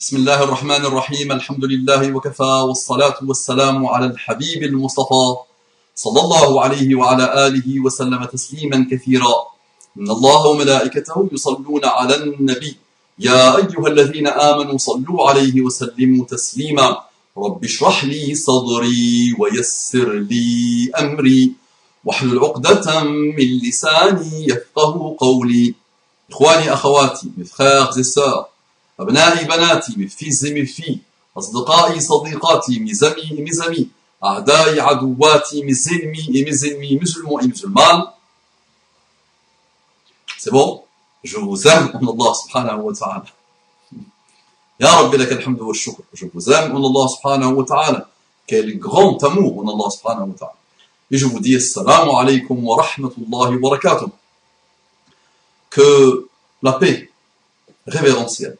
بسم الله الرحمن الرحيم الحمد لله وكفى والصلاة والسلام على الحبيب المصطفى صلى الله عليه وعلى آله وسلم تسليما كثيرا إن الله وملائكته يصلون على النبي يا أيها الذين آمنوا صلوا عليه وسلموا تسليما رب اشرح لي صدري ويسر لي أمري واحلل عقدة من لساني يفقه قولي إخواني أخواتي mes frères أبنائي بناتي مفتيزي في. أصدقائي صديقاتي مزمي مزمي أعدائي عدواتي مزلمي مزلمي مزلمو مزلمان سي بون جو زام من الله سبحانه وتعالى يا رب لك الحمد والشكر جو زام من الله سبحانه وتعالى كاين غون تامور من الله سبحانه وتعالى جو دي السلام عليكم ورحمة الله وبركاته que la paix révérentielle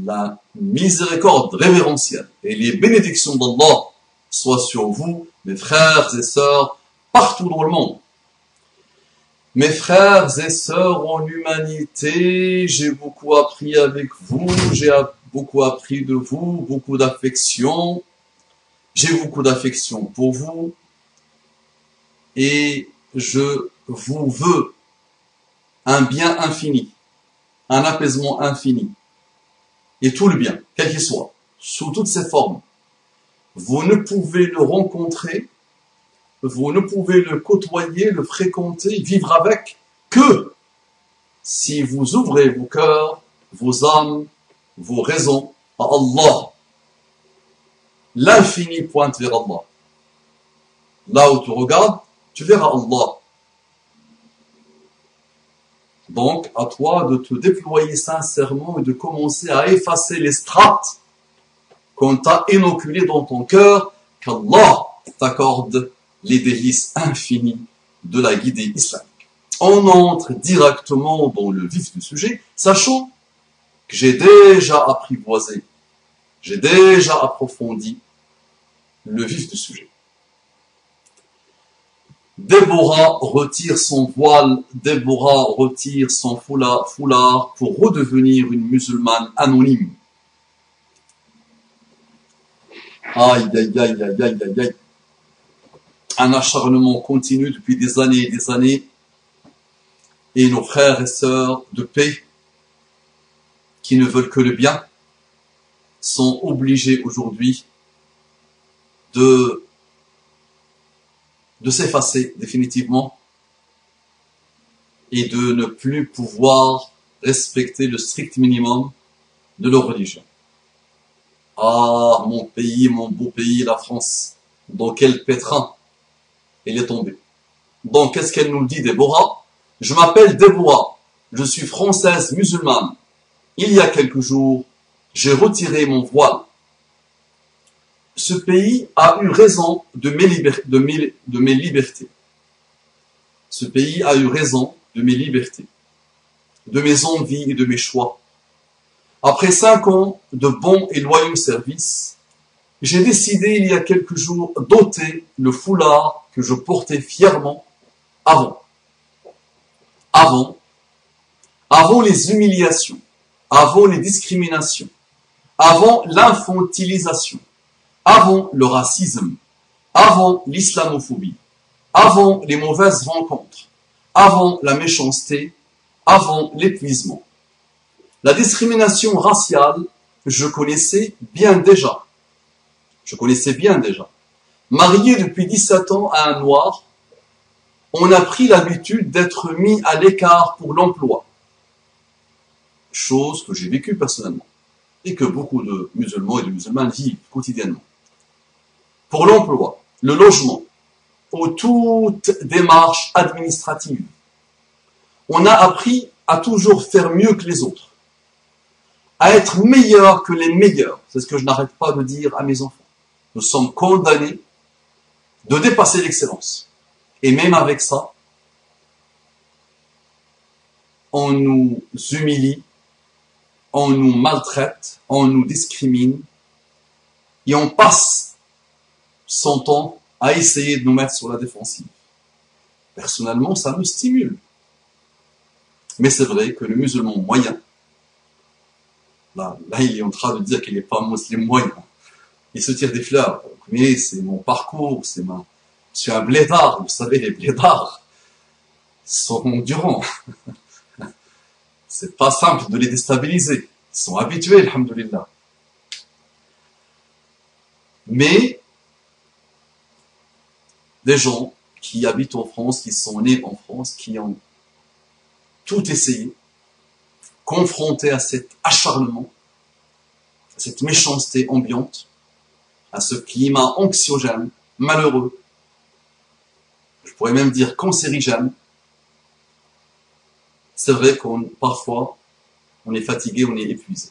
la miséricorde révérentielle et les bénédictions d'Allah soient sur vous, mes frères et sœurs, partout dans le monde. Mes frères et sœurs en humanité, j'ai beaucoup appris avec vous, j'ai beaucoup appris de vous, beaucoup d'affection. J'ai beaucoup d'affection pour vous et je vous veux un bien infini, un apaisement infini et tout le bien, quel qu'il soit, sous toutes ses formes. Vous ne pouvez le rencontrer vous ne pouvez le côtoyer, le fréquenter, vivre avec que si vous ouvrez vos cœurs, vos âmes, vos raisons à Allah. L'infini pointe vers Allah. Là où tu regardes, tu verras Allah. Donc, à toi de te déployer sincèrement et de commencer à effacer les strates qu'on t'a inoculées dans ton cœur, qu'Allah t'accorde les délices infinis de la guidée islamique. On entre directement dans le vif du sujet, sachant que j'ai déjà apprivoisé, j'ai déjà approfondi le vif du sujet. Déborah retire son voile, Déborah retire son foulard, pour redevenir une musulmane anonyme. Aïe, aïe, aïe, aïe, aïe, aïe, aïe un acharnement continu depuis des années et des années. Et nos frères et sœurs de paix, qui ne veulent que le bien, sont obligés aujourd'hui de, de s'effacer définitivement et de ne plus pouvoir respecter le strict minimum de leur religion. Ah, mon pays, mon beau pays, la France, dans quel pétrin elle est tombée. Donc, qu'est-ce qu'elle nous dit, Déborah? Je m'appelle Déborah, je suis française musulmane. Il y a quelques jours, j'ai retiré mon voile. Ce pays a eu raison de mes, libertés. Ce pays a eu raison de mes libertés, de mes envies et de mes choix. Après cinq ans de bons et loyaux services, j'ai décidé il y a quelques jours d'ôter le foulard que je portais fièrement avant. Avant. Avant les humiliations. Avant les discriminations. Avant l'infantilisation. Avant le racisme. Avant l'islamophobie. Avant les mauvaises rencontres. Avant la méchanceté. Avant l'épuisement. La discrimination raciale, je connaissais bien déjà je connaissais bien déjà. Marié depuis 17 ans à un noir, on a pris l'habitude d'être mis à l'écart pour l'emploi. Chose que j'ai vécue personnellement et que beaucoup de musulmans et de musulmanes vivent quotidiennement. Pour l'emploi, le logement, ou toute démarche administrative, on a appris à toujours faire mieux que les autres, à être meilleur que les meilleurs. C'est ce que je n'arrête pas de dire à mes enfants nous sommes condamnés de dépasser l'excellence. Et même avec ça, on nous humilie, on nous maltraite, on nous discrimine, et on passe son temps à essayer de nous mettre sur la défensive. Personnellement, ça me stimule. Mais c'est vrai que le musulman moyen Là, là, il est en train de dire qu'il n'est pas musulman moyen. Il se tire des fleurs. Mais c'est mon parcours, c'est ma, je suis un blédard. Vous savez, les blédards sont endurants. c'est pas simple de les déstabiliser. Ils sont habitués, alhamdoulilah. Mais, des gens qui habitent en France, qui sont nés en France, qui ont tout essayé, confrontés à cet acharnement, à cette méchanceté ambiante, à ce climat anxiogène, malheureux, je pourrais même dire cancérigène, c'est vrai qu'on parfois on est fatigué, on est épuisé.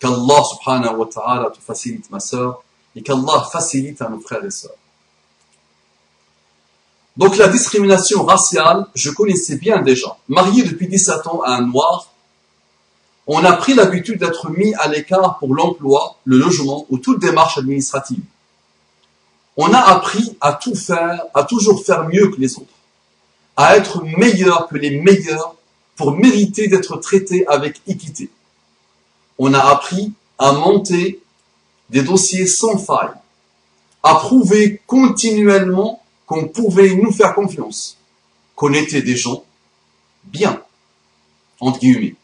Qu'Allah subhanahu wa ta'ala te facilite ma soeur et qu'Allah facilite à nos frères et sœurs. Donc la discrimination raciale, je connaissais bien déjà. Marié depuis 17 ans à un noir, on a pris l'habitude d'être mis à l'écart pour l'emploi, le logement ou toute démarche administrative. On a appris à tout faire, à toujours faire mieux que les autres, à être meilleur que les meilleurs pour mériter d'être traité avec équité. On a appris à monter des dossiers sans faille, à prouver continuellement qu'on pouvait nous faire confiance, qu'on était des gens bien, entre guillemets.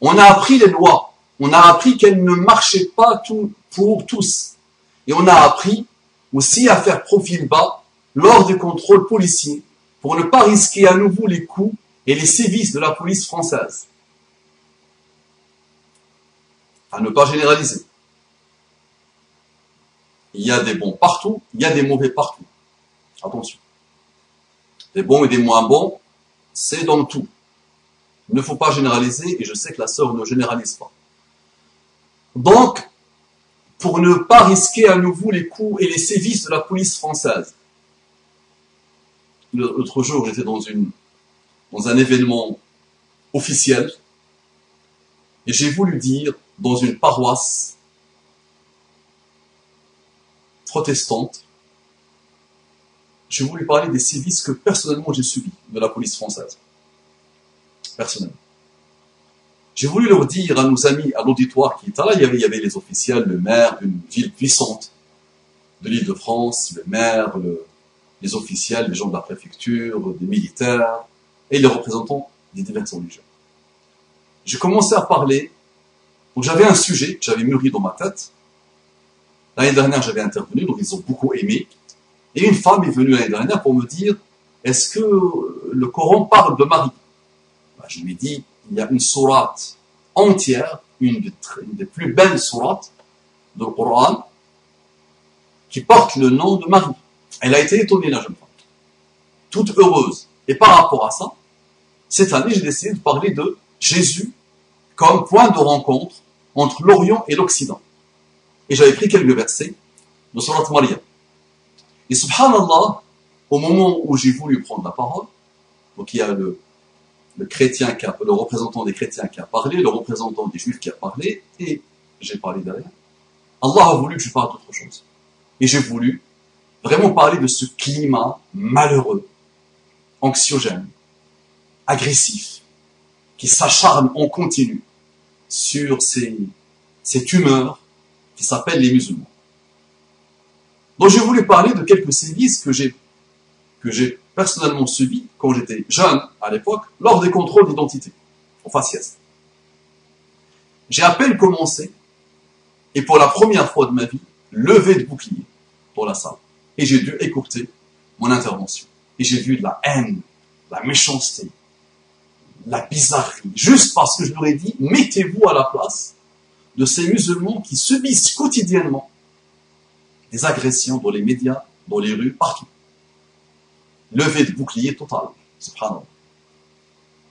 On a appris les lois, on a appris qu'elles ne marchaient pas pour tous. Et on a appris aussi à faire profil bas lors des contrôles policiers pour ne pas risquer à nouveau les coups et les sévices de la police française. À ne pas généraliser. Il y a des bons partout, il y a des mauvais partout. Attention. Des bons et des moins bons, c'est dans tout. Il ne faut pas généraliser, et je sais que la sœur ne généralise pas. Donc, pour ne pas risquer à nouveau les coups et les sévices de la police française. L'autre jour, j'étais dans, dans un événement officiel, et j'ai voulu dire, dans une paroisse protestante, j'ai voulu parler des sévices que personnellement j'ai subis de la police française. Personnellement. J'ai voulu leur dire à nos amis, à l'auditoire qui était là, il y, avait, il y avait les officiels, le maire d'une ville puissante de l'île de France, le maire, les officiels, les gens de la préfecture, des militaires, et les représentants des diverses religions. J'ai commencé à parler, donc j'avais un sujet que j'avais mûri dans ma tête. L'année dernière, j'avais intervenu, donc ils ont beaucoup aimé. Et une femme est venue l'année dernière pour me dire, est-ce que le Coran parle de Marie? Ben, Je lui ai dit, il y a une sourate entière, une des, plus belles sourates du Coran, qui porte le nom de Marie. Elle a été étonnée, la jeune femme. Toute heureuse. Et par rapport à ça, cette année, j'ai décidé de parler de Jésus comme point de rencontre entre l'Orient et l'Occident. Et j'avais pris quelques versets de Surat Maria. Et subhanallah, au moment où j'ai voulu prendre la parole, donc il y a le, chrétien qui a, le représentant des chrétiens qui a parlé, le représentant des juifs qui a parlé, et j'ai parlé derrière. Allah a voulu que je parle d'autre chose. Et j'ai voulu vraiment parler de ce climat malheureux, anxiogène, agressif, qui s'acharne en continu sur ces, cette humeur qui s'appelle les musulmans. Donc j'ai voulu parler de quelques sévices que j'ai personnellement subi quand j'étais jeune à l'époque lors des contrôles d'identité au faciès. J'ai à peine commencé et pour la première fois de ma vie, levé de bouclier pour la salle. Et j'ai dû écourter mon intervention. Et j'ai vu de la haine, la méchanceté, la bizarrerie, juste parce que je leur ai dit, mettez-vous à la place de ces musulmans qui subissent quotidiennement des agressions dans les médias, dans les rues, partout levé de bouclier total.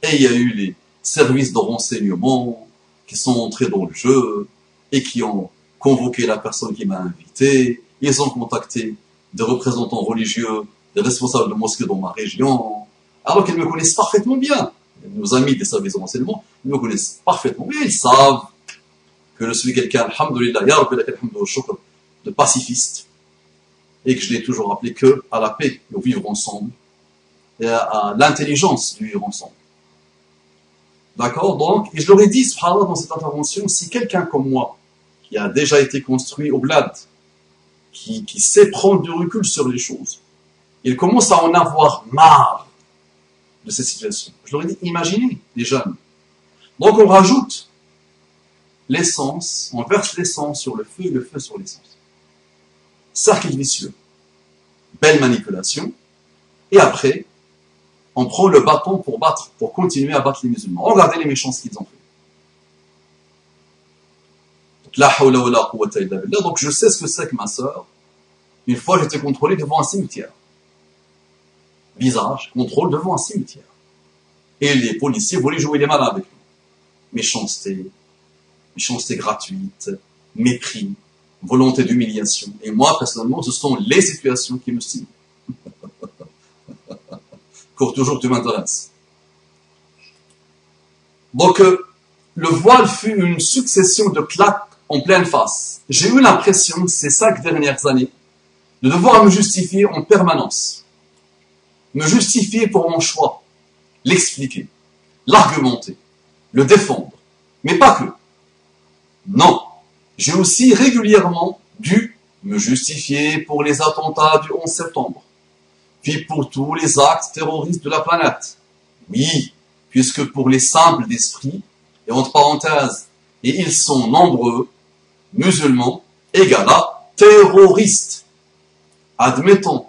Et il y a eu les services de renseignement qui sont entrés dans le jeu et qui ont convoqué la personne qui m'a invité. Ils ont contacté des représentants religieux, des responsables de mosquées dans ma région, alors qu'ils me connaissent parfaitement bien. Nos amis des services de renseignement, ils me connaissent parfaitement bien. Ils savent que je suis quelqu'un, alhamdoulilah, de pacifiste, et que je l'ai toujours appelé que à la paix, au vivre ensemble, et à, l'intelligence du vivre ensemble. D'accord? Donc, et je leur ai dit, subhanallah, dans cette intervention, si quelqu'un comme moi, qui a déjà été construit au bled, qui, qui sait prendre du recul sur les choses, il commence à en avoir marre de cette situation. Je leur ai dit, imaginez les jeunes. Donc on rajoute l'essence, on verse l'essence sur le feu et le feu sur l'essence. Cercle vicieux. Belle manipulation. Et après, on prend le bâton pour battre, pour continuer à battre les musulmans. Regardez les méchants ce qu'ils ont fait. Donc je sais ce que c'est que ma sœur. Une fois j'étais contrôlé devant un cimetière. Visage, contrôle devant un cimetière. Et les policiers voulaient jouer les malins avec nous. Méchanceté, méchanceté gratuite, mépris, volonté d'humiliation. Et moi, personnellement, ce sont les situations qui me stimulent. Pour toujours tu m'intéresses. Donc, euh, le voile fut une succession de claques en pleine face. J'ai eu l'impression, ces cinq dernières années, de devoir me justifier en permanence. Me justifier pour mon choix, l'expliquer, l'argumenter, le défendre. Mais pas que. Non. J'ai aussi régulièrement dû me justifier pour les attentats du 11 septembre, puis pour tous les actes terroristes de la planète. Oui, puisque pour les simples d'esprit, et entre parenthèses, et ils sont nombreux, musulmans égale à terroriste. Admettons,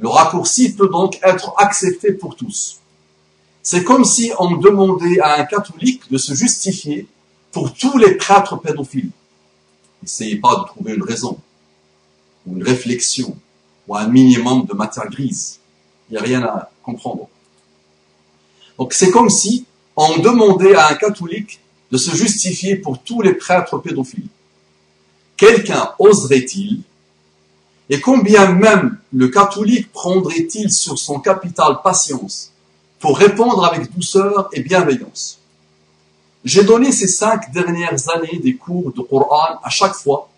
le raccourci peut donc être accepté pour tous. C'est comme si on demandait à un catholique de se justifier pour tous les prêtres pédophiles. N'essayez pas de trouver une raison, ou une réflexion, ou un minimum de matière grise. Il n'y a rien à comprendre. Donc c'est comme si on demandait à un catholique de se justifier pour tous les prêtres pédophiles. Quelqu'un oserait-il Et combien même le catholique prendrait-il sur son capital patience pour répondre avec douceur et bienveillance? J'ai donné ces cinq dernières années des cours de Coran à chaque fois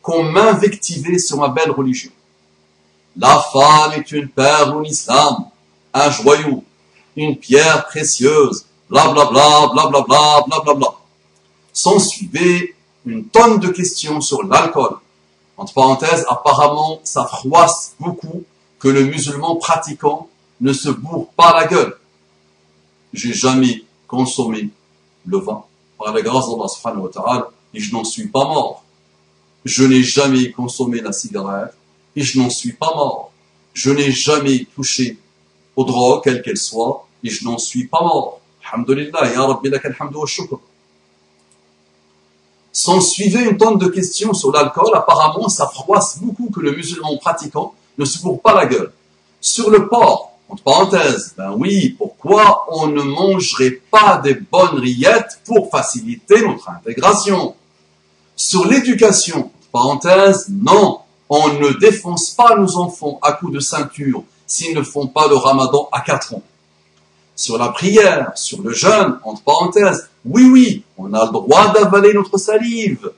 qu'on m'invectivait sur ma belle religion. La femme est une perle en islam, un joyau, une pierre précieuse, blablabla, blablabla, blablabla. S'en suivait une tonne de questions sur l'alcool. Entre parenthèses, apparemment, ça froisse beaucoup que le musulman pratiquant ne se bourre pas la gueule. J'ai jamais consommé le vin par la grâce d'Allah subhanahu wa et je n'en suis pas mort. Je n'ai jamais consommé la cigarette et je n'en suis pas mort. Je n'ai jamais touché aux drogues, quelle qu'elle soit, et je n'en suis pas mort. Alhamdulillah, ya Rabbi wa. S'en suivait une tonne de questions sur l'alcool. Apparemment, ça froisse beaucoup que le musulman pratiquant ne se court pas la gueule. Sur le porc, entre parenthèses, ben oui, pourquoi on ne mangerait pas des bonnes rillettes pour faciliter notre intégration? Sur l'éducation, parenthèses, non, on ne défonce pas nos enfants à coups de ceinture s'ils ne font pas le ramadan à 4 ans sur la prière, sur le jeûne, entre parenthèses. Oui, oui, on a le droit d'avaler notre salive.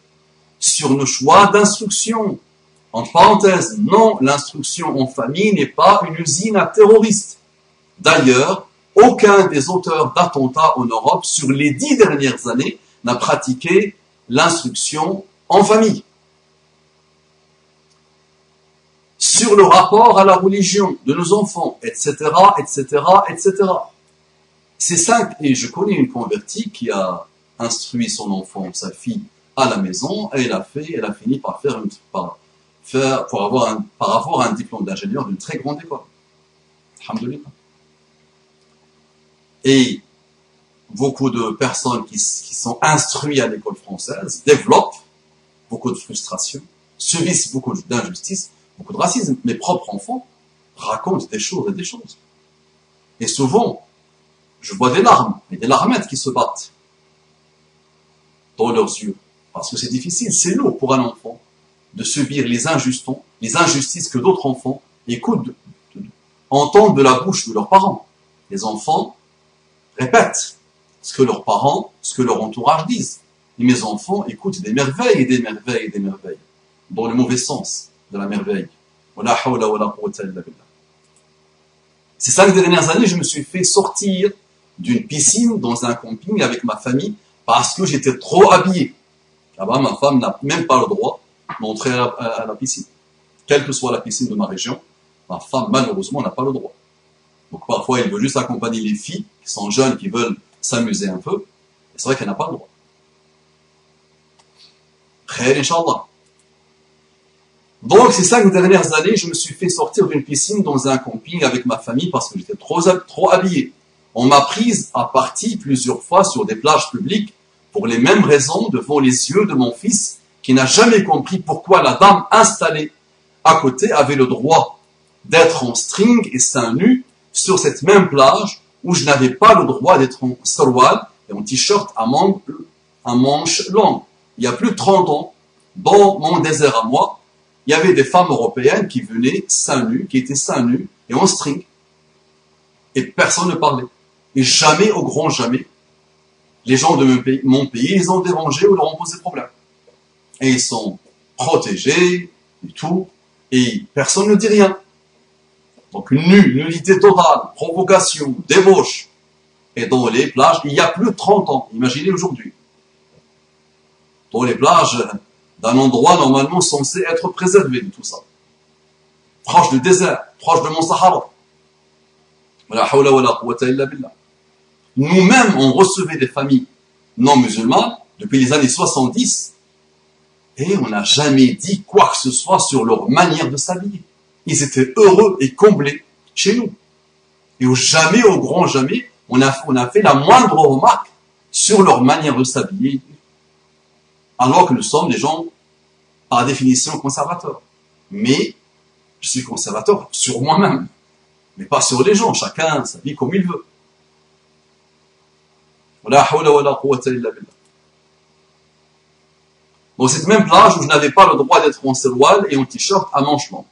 Sur nos choix d'instruction. Entre parenthèses, non, l'instruction en famille n'est pas une usine à terroristes. D'ailleurs, aucun des auteurs d'attentats en Europe sur les dix dernières années n'a pratiqué l'instruction en famille. Sur le rapport à la religion de nos enfants, etc., etc., etc. C'est cinq, et je connais une convertie qui a instruit son enfant, sa fille, à la maison, et elle a fait, elle a fini par faire, une, par, faire pour avoir un, par avoir un diplôme d'ingénieur d'une très grande école. Alhamdulillah. Et beaucoup de personnes qui, sont instruites à l'école française développent beaucoup de frustration, subissent beaucoup d'injustice, beaucoup de racisme. Mes propres enfants racontent des choses et des choses. Et souvent, je vois des larmes, et des larmettes qui se battent dans leurs yeux. Parce que c'est difficile, c'est lourd pour un enfant de subir les injustons, les injustices que d'autres enfants écoutent, entendent de la bouche de leurs parents. Les enfants répètent ce que leurs parents, ce que leur entourage disent. Et mes enfants écoutent des merveilles et des merveilles et des merveilles, dans le mauvais sens de la merveille. Ces cinq dernières années, je me suis fait sortir d'une piscine dans un camping avec ma famille parce que j'étais trop habillé. Là-bas, ma femme n'a même pas le droit d'entrer à, la piscine. Quelle que soit la piscine de ma région, ma femme, malheureusement, n'a pas le droit. Donc parfois, elle veut juste accompagner les filles qui sont jeunes, qui veulent s'amuser un peu. C'est vrai qu'elle n'a pas le droit. Très Inch'Allah. Donc, ces cinq dernières années, je me suis fait sortir d'une piscine dans un camping avec ma famille parce que j'étais trop, trop habillé. On m'a prise à partie plusieurs fois sur des plages publiques pour les mêmes raisons devant les yeux de mon fils qui n'a jamais compris pourquoi la dame installée à côté avait le droit d'être en string et seins nus sur cette même plage où je n'avais pas le droit d'être en sarwal et en t-shirt à, à manches longues. Il y a plus de 30 ans, dans mon désert à moi, il y avait des femmes européennes qui venaient seins nus, qui étaient seins nus et en string. Et personne ne parlait. Et jamais, au grand jamais, les gens de mon pays, mon ont dérangé ou leur ont posé problème. Et ils sont protégés et tout, et personne ne dit rien. Donc nu, nullité totale, provocation, débauche. Et dans les plages, il y a plus de 30 ans, imaginez aujourd'hui. Dans les plages d'un endroit normalement censé être préservé de tout ça. Proche du désert, proche de Mont Sahara. Nous-mêmes, on recevait des familles non musulmanes depuis les années 70 et on n'a jamais dit quoi que ce soit sur leur manière de s'habiller. Ils étaient heureux et comblés chez nous. Et jamais, au grand jamais, on a, fait la moindre remarque sur leur manière de s'habiller. Alors que nous sommes des gens, par définition, conservateurs. Mais je suis conservateur sur moi-même, mais pas sur les gens. Chacun s'habille comme il veut. Dans cette même plage où je n'avais pas le droit d'être en serwal et en t-shirt à manchement.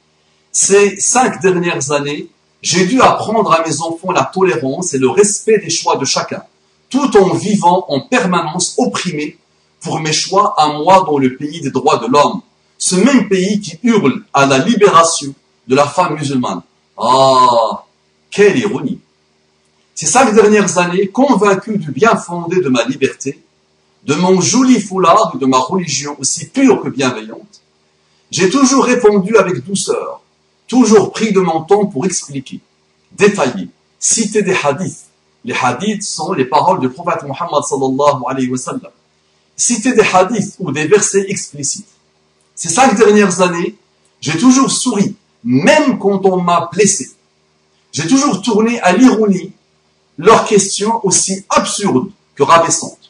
Ces cinq dernières années, j'ai dû apprendre à mes enfants la tolérance et le respect des choix de chacun, tout en vivant en permanence opprimé pour mes choix à moi dans le pays des droits de l'homme. Ce même pays qui hurle à la libération de la femme musulmane. Ah, quelle ironie. Ces cinq dernières années, convaincu du bien fondé de ma liberté, de mon joli foulard et de ma religion aussi pure que bienveillante, j'ai toujours répondu avec douceur, toujours pris de mon temps pour expliquer, détailler, citer des hadiths. Les hadiths sont les paroles du prophète Muhammad sallallahu alayhi wa sallam. Citer des hadiths ou des versets explicites. Ces cinq dernières années, j'ai toujours souri, même quand on m'a blessé. J'ai toujours tourné à l'ironie leurs questions aussi absurdes que rabaissantes.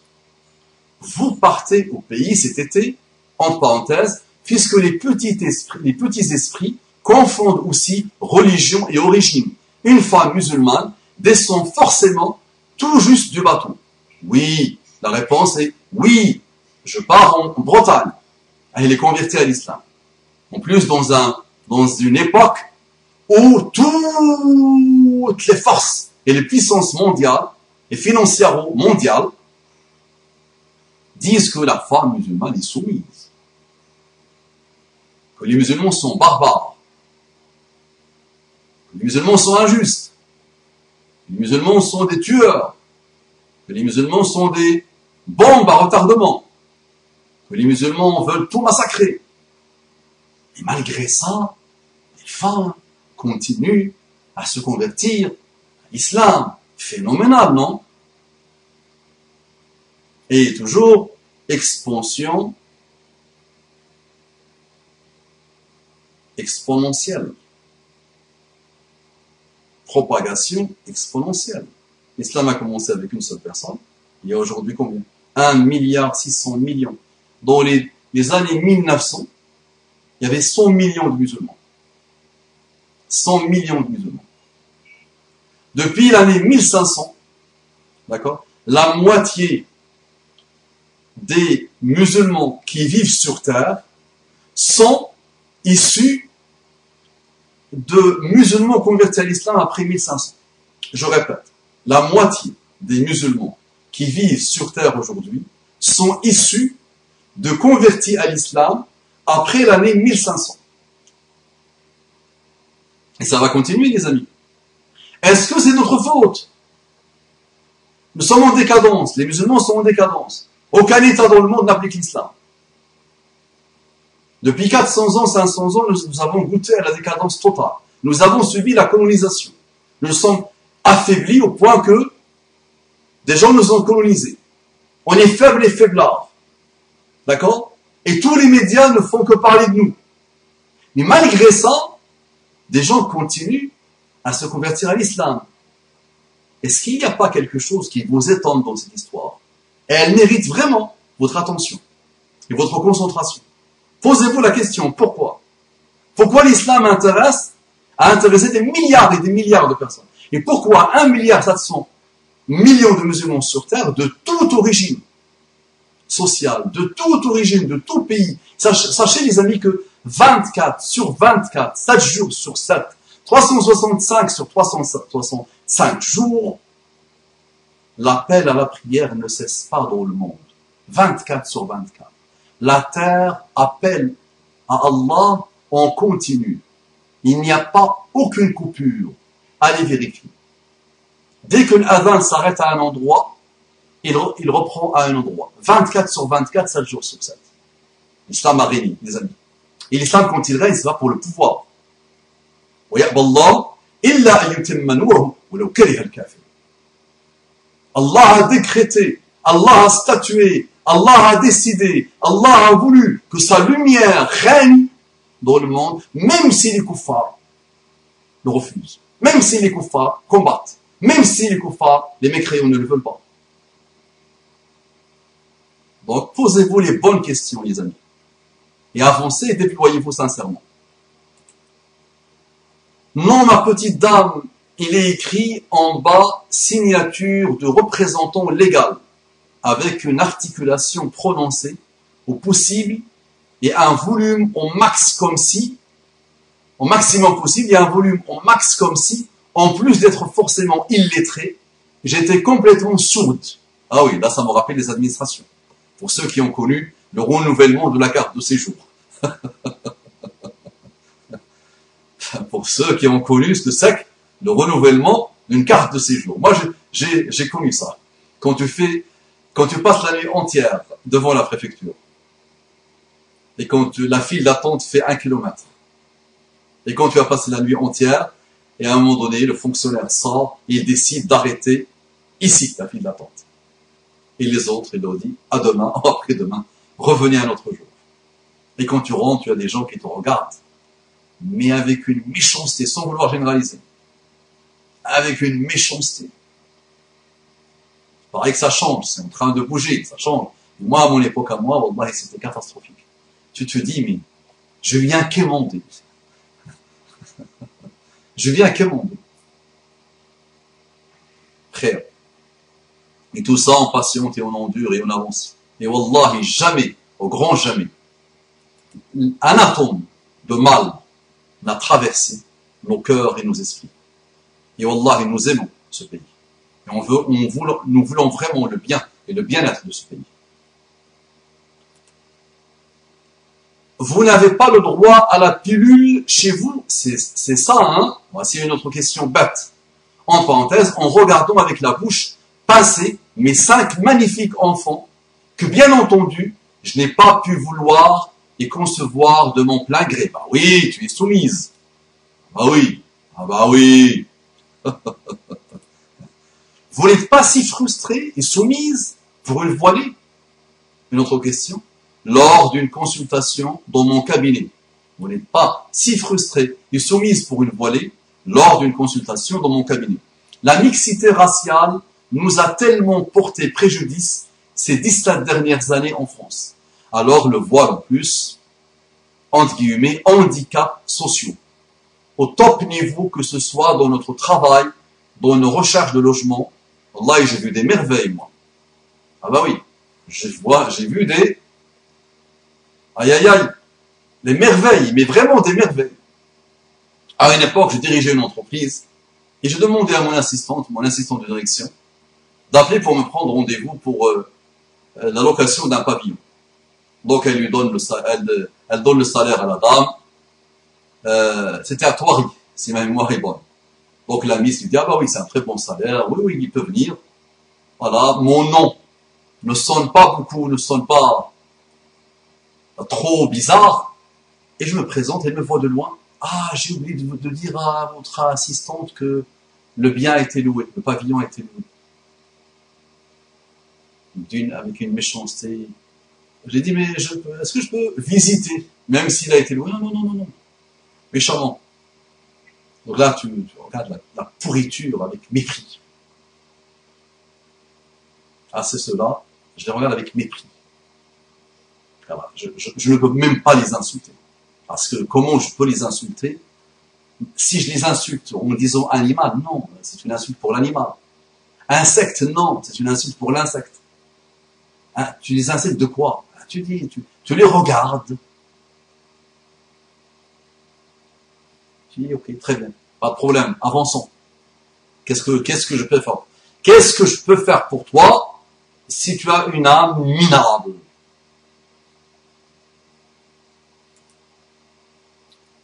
Vous partez au pays cet été, entre parenthèses, puisque les petits esprits, les petits esprits confondent aussi religion et origine. Une femme musulmane descend forcément tout juste du bateau. Oui, la réponse est oui, je pars en Bretagne. Elle est convertie à l'islam. En plus, dans, un, dans une époque où toutes les forces et les puissances mondiales et financières mondiales disent que la femme musulmane est soumise, que les musulmans sont barbares, que les musulmans sont injustes, que les musulmans sont des tueurs, que les musulmans sont des bombes à retardement, que les musulmans veulent tout massacrer. Et malgré ça, les femmes continuent à se convertir Islam, phénoménal, non? Et toujours expansion exponentielle. Propagation exponentielle. L'islam a commencé avec une seule personne. Il y a aujourd'hui combien? 1 milliard 600 millions. Dans les, années 1900, il y avait 100 millions de musulmans. 100 millions de musulmans. Depuis l'année 1500, d'accord, la moitié des musulmans qui vivent sur Terre sont issus de musulmans convertis à l'islam après 1500. Je répète, la moitié des musulmans qui vivent sur Terre aujourd'hui sont issus de convertis à l'islam après l'année 1500. Et ça va continuer, les amis. Est-ce que c'est notre faute? Nous sommes en décadence. Les musulmans sont en décadence. Aucun État dans le monde n'applique l'islam. Depuis 400 ans, 500 ans, nous, avons goûté à la décadence totale. Nous avons subi la colonisation. Nous sommes affaiblis au point que des gens nous ont colonisés. On est faible et faiblard. D'accord? Et tous les médias ne font que parler de nous. Mais malgré ça, des gens continuent à se convertir à l'islam. Est-ce qu'il n'y a pas quelque chose qui vous étonne dans cette histoire? Elle mérite vraiment votre attention et votre concentration. Posez-vous la question, pourquoi? Pourquoi l'islam intéresse, a intéressé des milliards et des milliards de personnes? Et pourquoi 1 milliard 400 millions de musulmans sur Terre de toute origine sociale, de toute origine, de tout pays Sachez les amis que 24 sur 24, 7 jours sur 7, 365 sur 365 jours, l'appel à la prière ne cesse pas dans le monde. 24 sur 24. La terre appelle à Allah en continu. Il n'y a pas aucune coupure. Allez vérifier. Dès que l'adhan s'arrête à un endroit, il, reprend à un endroit. 24 sur 24, 7 jours sur 7. L'islam a régné, les amis. Et l'islam, quand il règne, pas pour le pouvoir. Allah a décrété, Allah a statué, Allah a décidé, Allah a voulu que sa lumière règne dans le monde, même si les koufars le refusent, même si les koufars combattent, même si les koufars, les mécréants ne le veulent pas. Donc posez-vous les bonnes questions, les amis, et avancez et déployez-vous sincèrement. Non, ma petite dame, il est écrit en bas signature de représentant légal avec une articulation prononcée au possible et un volume au max comme si, au maximum possible, a un volume au max comme si, en plus d'être forcément illettré, j'étais complètement sourde. Ah oui, là ça me rappelle les administrations. Pour ceux qui ont connu le renouvellement de la carte de séjour. pour ceux qui ont connu ce c'est le renouvellement d'une carte de séjour. Moi, j'ai connu ça. Quand tu fais, quand tu passes la nuit entière devant la préfecture, et quand la file d'attente fait un kilomètre, et quand tu as passé la nuit entière, et à un moment donné, le fonctionnaire sort, et il décide d'arrêter ici la file d'attente. Et les autres, il leur dit, à demain, après-demain, revenez un autre jour. Et quand tu rentres, tu as des gens qui te regardent mais avec une méchanceté, sans vouloir généraliser. Avec une méchanceté. Il paraît que ça change, c'est en train de bouger, ça change. moi, à mon époque, à moi, c'était catastrophique. Tu te dis, mais je viens quémander. je viens quémander. Frère. Et tout ça, on patiente et on endure et on avance. Et wallahi, jamais, au grand jamais, un atome de mal n'a traversé nos cœurs et nos esprits. Et Wallah, nous aimons ce pays. Et on veut, on nous voulons vraiment le bien et le bien-être de ce pays. Vous n'avez pas le droit à la pilule chez vous, c'est ça, hein Voici une autre question bête. En parenthèse, en regardant avec la bouche passer mes cinq magnifiques enfants, que bien entendu, je n'ai pas pu vouloir et concevoir de mon plein gré. Bah oui, tu es soumise. Bah oui. Ah bah oui. Vous n'êtes pas si frustrée et soumise pour une voilée? Une autre question. Lors d'une consultation dans mon cabinet, vous n'êtes pas si frustrée et soumise pour une voilée lors d'une consultation dans mon cabinet. La mixité raciale nous a tellement porté préjudice ces 17 dernières années en France alors le voile en plus, entre guillemets, handicaps sociaux. Au top niveau, que ce soit dans notre travail, dans nos recherches de logement. Allah, j'ai vu des merveilles, moi. Ah bah oui, j'ai vu des... Aïe aïe aïe, des merveilles, mais vraiment des merveilles. À une époque, je dirigeais une entreprise et je demandais à mon assistante, mon assistant de direction, d'appeler pour me prendre rendez-vous pour euh, euh, la location d'un pavillon. Donc elle lui donne le salaire à la dame. Euh, C'était à Thoiry, si ma mémoire est bonne. Donc la miss lui dit, ah bah oui, c'est un très bon salaire, oui, oui, il peut venir. voilà, mon nom ne sonne pas beaucoup, ne sonne pas trop bizarre, et je me présente, elle me voit de loin. Ah, j'ai oublié de, de, dire à votre assistante que le bien a été loué, le pavillon a été loué. D'une, avec une méchanceté. J'ai dit, mais est-ce que je peux visiter, même s'il a été loué? Non, non, non, non, non. Méchamment. Donc là, tu, regardes la, pourriture avec mépris. Ah, c'est cela, je les regarde avec mépris. je, ne peux même pas les insulter. Parce que comment je peux les insulter? Si je les insulte en disant animal, non, c'est une insulte pour l'animal. Insecte, non, c'est une insulte pour l'insecte. Hein, tu les insultes de quoi? Tu dis, tu les regardes, Dis, ok, très bien, pas de problème, avançons. Qu'est-ce que, qu'est-ce que je peux faire? Qu'est-ce que je peux faire pour toi si tu as une âme minable?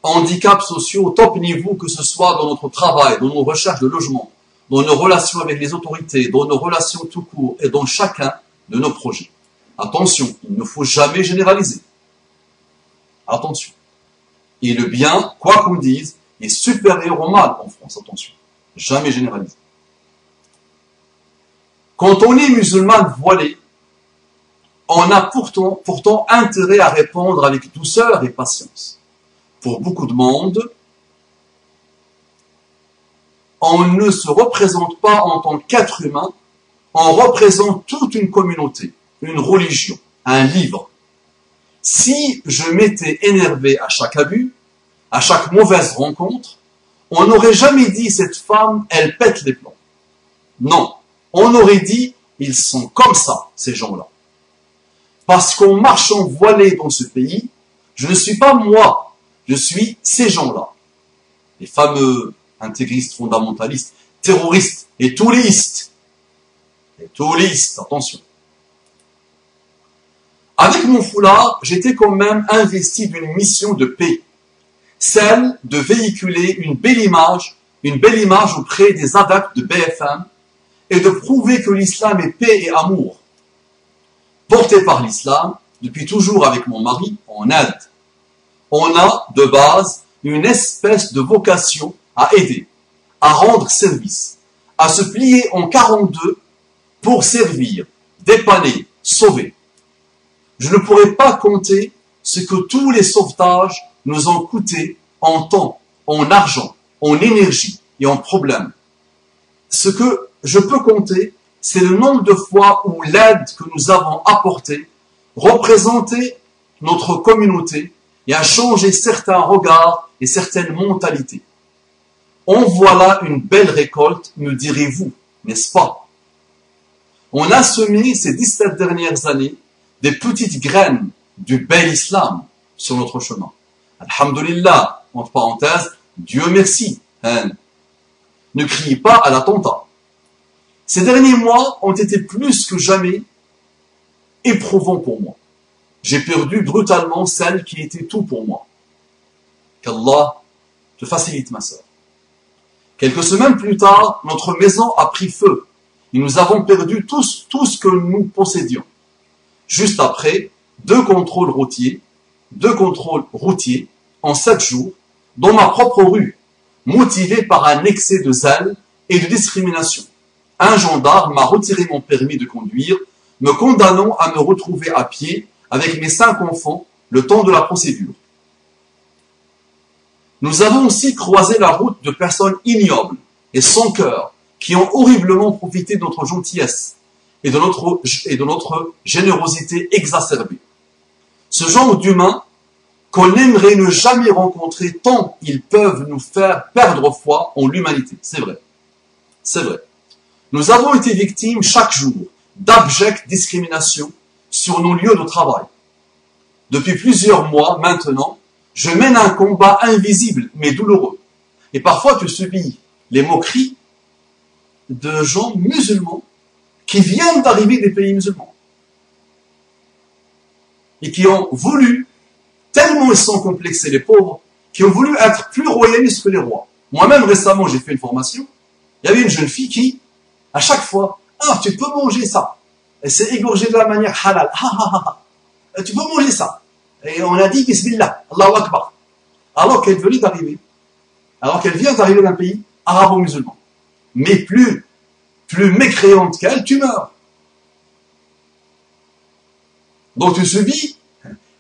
Handicaps sociaux au top niveau, que ce soit dans notre travail, dans nos recherches de logement, dans nos relations avec les autorités, dans nos relations tout court et dans chacun de nos projets. Attention, il ne faut jamais généraliser. Attention. Et le bien, quoi qu'on dise, est supérieur au mal en France, attention. Jamais généralisé. Quand on est musulman voilé, on a pourtant, pourtant intérêt à répondre avec douceur et patience. Pour beaucoup de monde, on ne se représente pas en tant qu'être humain, on représente toute une communauté, une religion, un livre. Si je m'étais énervé à chaque abus, à chaque mauvaise rencontre, on n'aurait jamais dit cette femme, elle pète les plombs. Non, on aurait dit, ils sont comme ça, ces gens-là. Parce qu'en marchant voilé dans ce pays, je ne suis pas moi, je suis ces gens-là. Les fameux intégristes, fondamentalistes, terroristes et toulistes. Les toulistes, attention. Avec mon foulard, j'étais quand même investi d'une mission de paix celle de véhiculer une belle image, une belle image auprès des adeptes de BFM et de prouver que l'islam est paix et amour. Porté par l'islam, depuis toujours avec mon mari, en aide. On a, de base, une espèce de vocation à aider, à rendre service, à se plier en 42 pour servir, dépanner, sauver. Je ne pourrais pas compter ce que tous les sauvetages nous ont coûté en temps, en argent, en énergie et en problèmes. Ce que je peux compter, c'est le nombre de fois où l'aide que nous avons apportée représentait notre communauté et a changé certains regards et certaines mentalités. En voilà une belle récolte, me direz-vous, n'est-ce pas? On a semé ces 17 dernières années des petites graines du bel islam sur notre chemin. Alhamdulillah, entre parenthèses, Dieu merci. Hein. Ne criez pas à l'attentat. Ces derniers mois ont été plus que jamais éprouvants pour moi. J'ai perdu brutalement celle qui était tout pour moi. Qu'Allah te facilite, ma sœur. Quelques semaines plus tard, notre maison a pris feu et nous avons perdu tout, tout ce que nous possédions. Juste après, deux contrôles routiers deux contrôles routiers en sept jours dans ma propre rue, motivé par un excès de zèle et de discrimination. Un gendarme m'a retiré mon permis de conduire, me condamnant à me retrouver à pied avec mes cinq enfants le temps de la procédure. Nous avons aussi croisé la route de personnes ignobles et sans cœur qui ont horriblement profité de notre gentillesse et de notre, et de notre générosité exacerbée. Ce genre d'humains qu'on aimerait ne jamais rencontrer tant ils peuvent nous faire perdre foi en l'humanité. C'est vrai. C'est vrai. Nous avons été victimes chaque jour d'abjectes discriminations sur nos lieux de travail. Depuis plusieurs mois maintenant, je mène un combat invisible mais douloureux. Et parfois tu subis les moqueries de gens musulmans qui viennent d'arriver des pays musulmans et qui ont voulu, tellement ils sont complexés, les pauvres, qui ont voulu être plus royalistes que les rois. Moi-même, récemment, j'ai fait une formation. Il y avait une jeune fille qui, à chaque fois, Ah, tu peux manger ça. Et c'est égorgé de la manière halal. Ha, ha, ha, ha. Tu peux manger ça. Et on a dit Bismillah, Allahu Akbar. Alors qu'elle venait d'arriver. Alors qu'elle vient d'arriver d'un pays arabo-musulman. Mais plus, plus mécréante qu'elle, tu meurs. Donc tu subis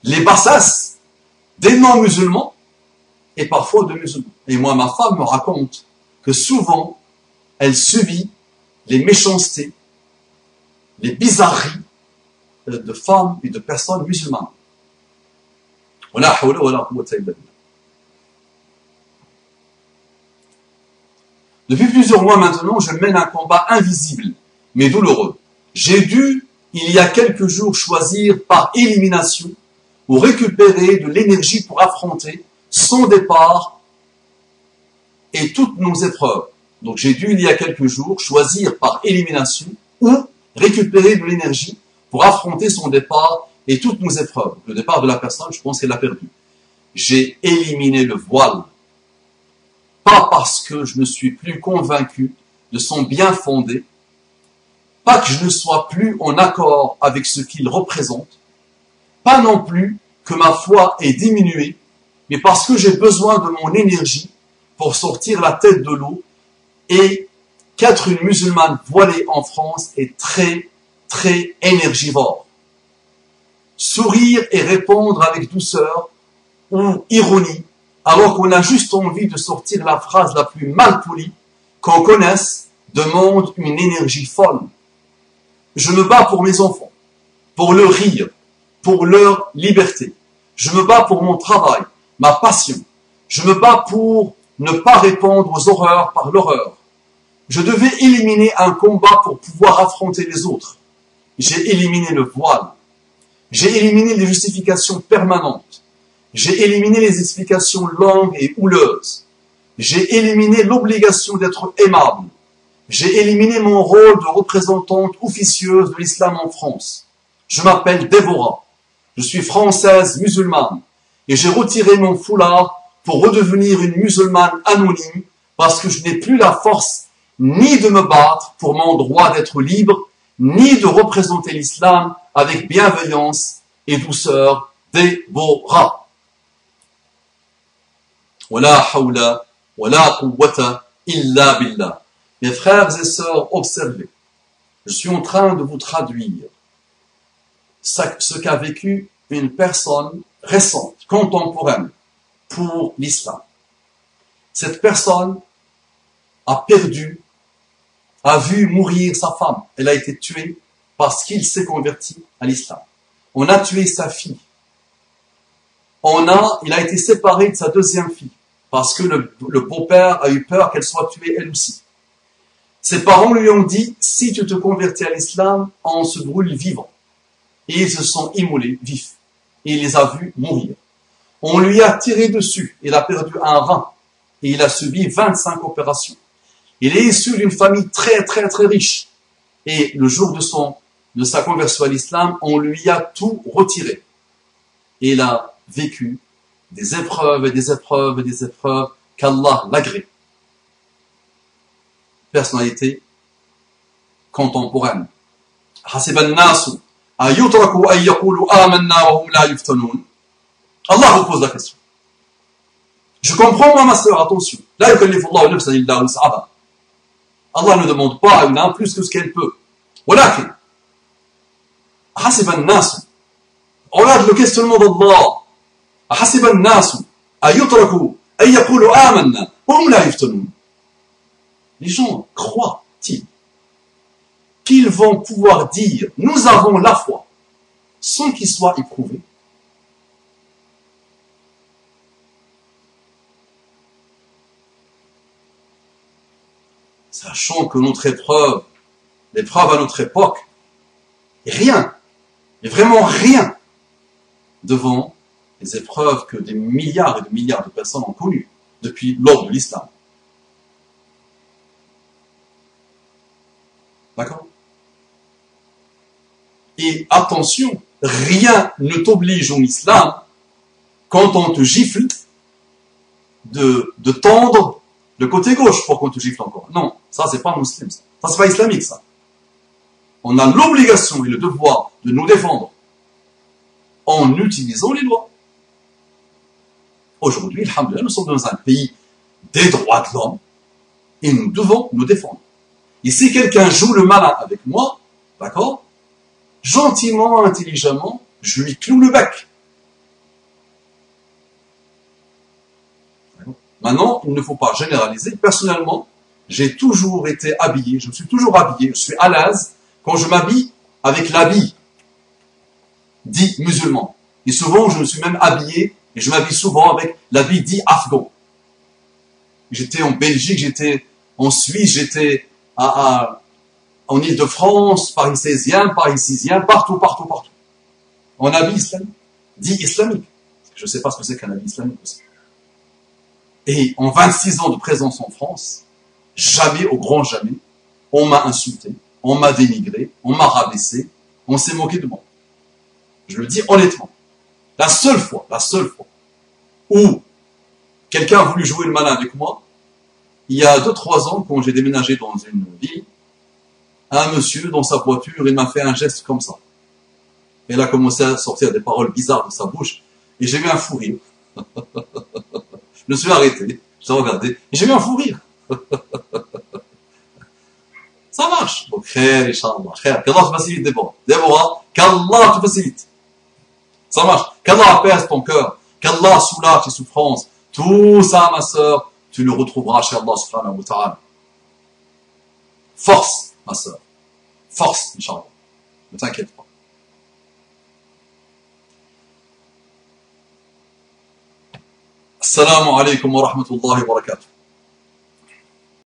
les bassasses des non-musulmans et parfois de musulmans. Et moi, ma femme me raconte que souvent, elle subit les méchancetés, les bizarreries de femmes et de personnes musulmanes. Depuis plusieurs mois maintenant, je mène un combat invisible, mais douloureux. J'ai dû, il y a quelques jours, choisir par élimination ou récupérer de l'énergie pour affronter son départ et toutes nos épreuves. Donc j'ai dû, il y a quelques jours, choisir par élimination ou récupérer de l'énergie pour affronter son départ et toutes nos épreuves. Le départ de la personne, je pense qu'elle a perdu. J'ai éliminé le voile pas parce que je ne suis plus convaincu de son bien fondé, pas que je ne sois plus en accord avec ce qu'il représente, pas non plus que ma foi est diminuée, mais parce que j'ai besoin de mon énergie pour sortir la tête de l'eau et qu'être une musulmane voilée en France est très, très énergivore. Sourire et répondre avec douceur ou ironie alors qu'on a juste envie de sortir la phrase la plus mal polie qu'on connaisse, demande une énergie folle. Je me bats pour mes enfants, pour leur rire, pour leur liberté. Je me bats pour mon travail, ma passion. Je me bats pour ne pas répondre aux horreurs par l'horreur. Je devais éliminer un combat pour pouvoir affronter les autres. J'ai éliminé le voile. J'ai éliminé les justifications permanentes. J'ai éliminé les explications longues et houleuses. J'ai éliminé l'obligation d'être aimable. J'ai éliminé mon rôle de représentante officieuse de l'islam en France. Je m'appelle Déborah. Je suis française musulmane et j'ai retiré mon foulard pour redevenir une musulmane anonyme parce que je n'ai plus la force ni de me battre pour mon droit d'être libre, ni de représenter l'islam avec bienveillance et douceur. Wala illa billah. Mes frères et sœurs, observez. Je suis en train de vous traduire ce qu'a vécu une personne récente, contemporaine, pour l'islam. Cette personne a perdu, a vu mourir sa femme. Elle a été tuée parce qu'il s'est converti à l'islam. On a tué sa fille. On a, il a été séparé de sa deuxième fille parce que le, beau-père a eu peur qu'elle soit tuée elle aussi. Ses parents lui ont dit, si tu te convertis à l'islam, on se brûle vivant. Et ils se sont immolés vifs. Et il les a vus mourir. On lui a tiré dessus. Il a perdu un rein. Et il a subi 25 opérations. Il est issu d'une famille très, très, très riche. Et le jour de son, de sa conversion à l'islam, on lui a tout retiré. Et il a vécu des épreuves et des épreuves et des épreuves qu'Allah l'agrée Personnalité contemporaine. Allah vous pose la question. Je comprends moi ma soeur, attention. Allah ne demande pas à une âme plus que ce qu'elle peut. ولكن حسب الناس regarde le questionnement d'Allah أحسب الناس أن يتركوا أن يقولوا آمنا وهم لا يفتنون les gens croient-ils qu'ils vont pouvoir dire nous avons la foi sans qu'ils soient éprouvés Sachant que notre épreuve, l'épreuve à notre époque, rien, est vraiment rien devant les épreuves que des milliards et de milliards de personnes ont connues depuis l'ordre de l'islam. D'accord? Et attention, rien ne t'oblige en islam, quand on te gifle, de, de tendre le côté gauche pour qu'on te gifle encore. Non, ça c'est pas musulman. Ça, c'est pas islamique ça. on a l'obligation et le devoir de nous défendre en utilisant les lois. Aujourd'hui, nous sommes dans un pays des droits de l'homme et nous devons nous défendre. Et si quelqu'un joue le malin avec moi, d'accord Gentiment, intelligemment, je lui cloue le bec. Maintenant, il ne faut pas généraliser. Personnellement, j'ai toujours été habillé, je me suis toujours habillé, je suis à l'aise quand je m'habille avec l'habit dit musulman. Et souvent, je me suis même habillé, et je m'habille souvent avec l'habit dit afghan. J'étais en Belgique, j'étais en Suisse, j'étais à, en Ile-de-France, Paris 16e, Paris 6e, partout, partout, partout. En habit islamique, dit islamique. Je ne sais pas ce que c'est qu'un habit islamique aussi. Et en 26 ans de présence en France, jamais, au grand jamais, on m'a insulté, on m'a dénigré, on m'a rabaissé, on s'est moqué de moi. Je le dis honnêtement. La seule fois, la seule fois où quelqu'un a voulu jouer le malin avec moi, il y a 2-3 ans, quand j'ai déménagé dans une ville, un monsieur, dans sa voiture, il m'a fait un geste comme ça. Et il a commencé à sortir des paroles bizarres de sa bouche, et j'ai eu un fou rire. je me suis arrêté, je l'ai regardé, et j'ai eu un fou rire. ça marche. Donc, khair, Inch'Allah, khair. Qu'Allah te facilite, Déborah. Déborah, qu'Allah te facilite. Ça marche. Qu'Allah apaise ton cœur. Qu'Allah soulage tes souffrances. Tout ça, ma sœur, tu le retrouveras chez Allah subhanahu wa ta'ala. Force, ma sœur. Force, Inch'Allah. Ne t'inquiète pas. Assalamu alaikum wa rahmatullahi wa barakatuh.